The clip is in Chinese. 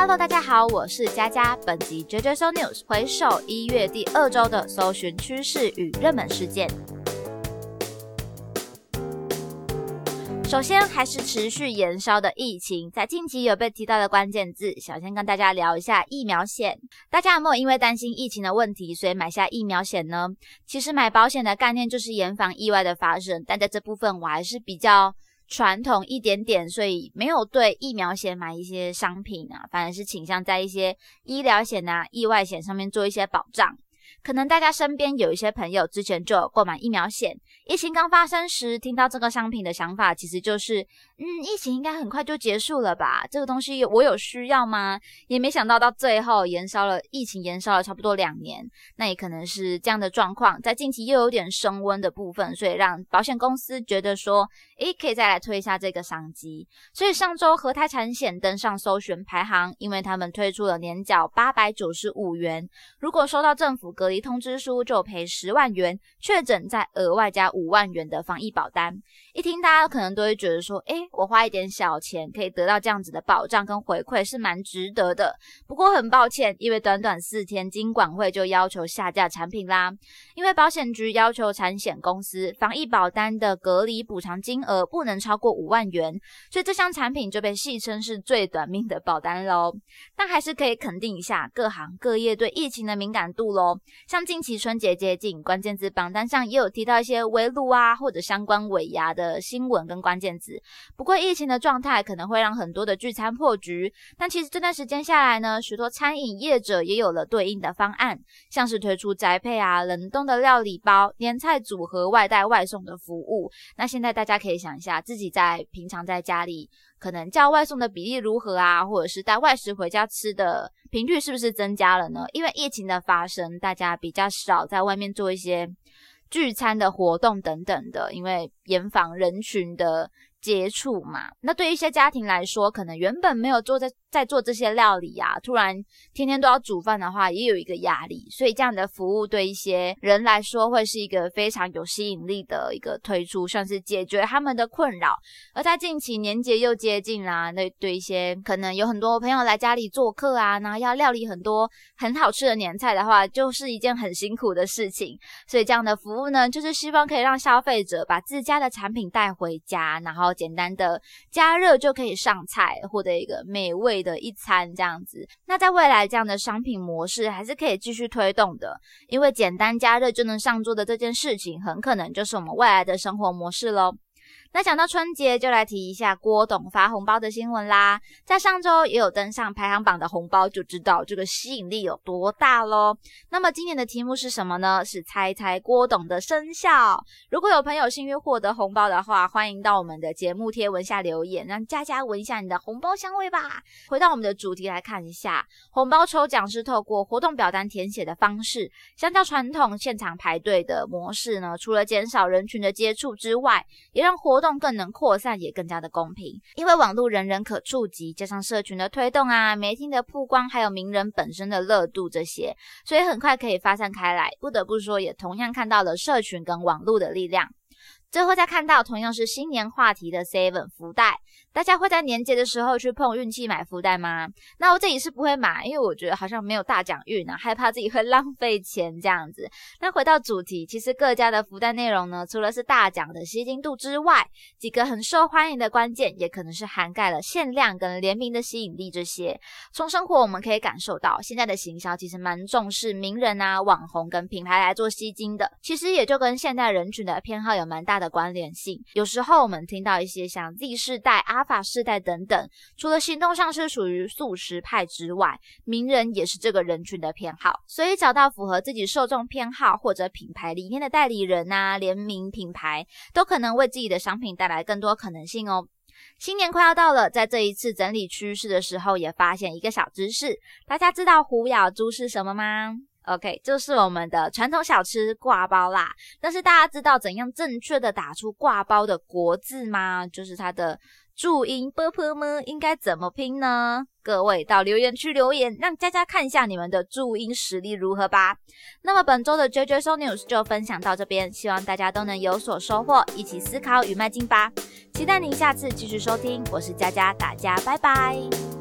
Hello，大家好，我是佳佳。本集 JJ So News 回首一月第二周的搜寻趋势与热门事件。首先还是持续延烧的疫情，在近期有被提到的关键字，小先跟大家聊一下疫苗险。大家有没有因为担心疫情的问题，所以买下疫苗险呢？其实买保险的概念就是严防意外的发生，但在这部分我还是比较传统一点点，所以没有对疫苗险买一些商品啊，反而是倾向在一些医疗险啊、意外险上面做一些保障。可能大家身边有一些朋友之前就有购买疫苗险，疫情刚发生时听到这个商品的想法，其实就是，嗯，疫情应该很快就结束了吧？这个东西我有需要吗？也没想到到最后延烧了，疫情延烧了差不多两年，那也可能是这样的状况，在近期又有点升温的部分，所以让保险公司觉得说，诶，可以再来推一下这个商机。所以上周和泰产险登上搜寻排行，因为他们推出了年缴八百九十五元，如果收到政府隔离通知书就赔十万元，确诊再额外加五万元的防疫保单。一听大家可能都会觉得说，诶，我花一点小钱可以得到这样子的保障跟回馈是蛮值得的。不过很抱歉，因为短短四天，金管会就要求下架产品啦。因为保险局要求产险公司防疫保单的隔离补偿金额不能超过五万元，所以这项产品就被戏称是最短命的保单喽。但还是可以肯定一下各行各业对疫情的敏感度喽。像近期春节接近，关键字榜单上也有提到一些围炉啊或者相关尾牙的新闻跟关键字。不过疫情的状态可能会让很多的聚餐破局，但其实这段时间下来呢，许多餐饮业者也有了对应的方案，像是推出宅配啊、冷冻的料理包、年菜组合、外带外送的服务。那现在大家可以想一下，自己在平常在家里。可能叫外送的比例如何啊？或者是带外食回家吃的频率是不是增加了呢？因为疫情的发生，大家家比较少在外面做一些聚餐的活动等等的，因为严防人群的接触嘛。那对于一些家庭来说，可能原本没有坐在。在做这些料理呀，突然天天都要煮饭的话，也有一个压力。所以这样的服务对一些人来说，会是一个非常有吸引力的一个推出，算是解决他们的困扰。而在近期年节又接近啦，那对一些可能有很多朋友来家里做客啊，然后要料理很多很好吃的年菜的话，就是一件很辛苦的事情。所以这样的服务呢，就是希望可以让消费者把自家的产品带回家，然后简单的加热就可以上菜，获得一个美味。的一餐这样子，那在未来这样的商品模式还是可以继续推动的，因为简单加热就能上桌的这件事情，很可能就是我们未来的生活模式喽。那讲到春节，就来提一下郭董发红包的新闻啦。在上周也有登上排行榜的红包，就知道这个吸引力有多大喽。那么今年的题目是什么呢？是猜猜郭董的生肖。如果有朋友幸运获得红包的话，欢迎到我们的节目贴文下留言，让佳佳闻一下你的红包香味吧。回到我们的主题来看一下，红包抽奖是透过活动表单填写的方式，相较传统现场排队的模式呢，除了减少人群的接触之外，也让活动更能扩散，也更加的公平，因为网络人人可触及，加上社群的推动啊，媒体的曝光，还有名人本身的热度这些，所以很快可以发散开来。不得不说，也同样看到了社群跟网络的力量。最后再看到同样是新年话题的 Seven 福袋，大家会在年节的时候去碰运气买福袋吗？那我自己是不会买，因为我觉得好像没有大奖运啊，害怕自己会浪费钱这样子。那回到主题，其实各家的福袋内容呢，除了是大奖的吸金度之外，几个很受欢迎的关键，也可能是涵盖了限量跟联名的吸引力这些。从生活我们可以感受到，现在的行销其实蛮重视名人啊、网红跟品牌来做吸金的，其实也就跟现代人群的偏好有蛮大的关联性，有时候我们听到一些像 Z 世代、阿法世代等等，除了行动上是属于素食派之外，名人也是这个人群的偏好，所以找到符合自己受众偏好或者品牌理念的代理人啊，联名品牌都可能为自己的商品带来更多可能性哦。新年快要到了，在这一次整理趋势的时候，也发现一个小知识，大家知道虎咬猪是什么吗？？OK，就是我们的传统小吃挂包啦。但是大家知道怎样正确的打出挂包的国字吗？就是它的注音 b p m 应该怎么拼呢？各位到留言区留言，让佳佳看一下你们的注音实力如何吧。那么本周的 JJ So News 就分享到这边，希望大家都能有所收获，一起思考与迈进吧。期待您下次继续收听，我是佳佳，大家拜拜。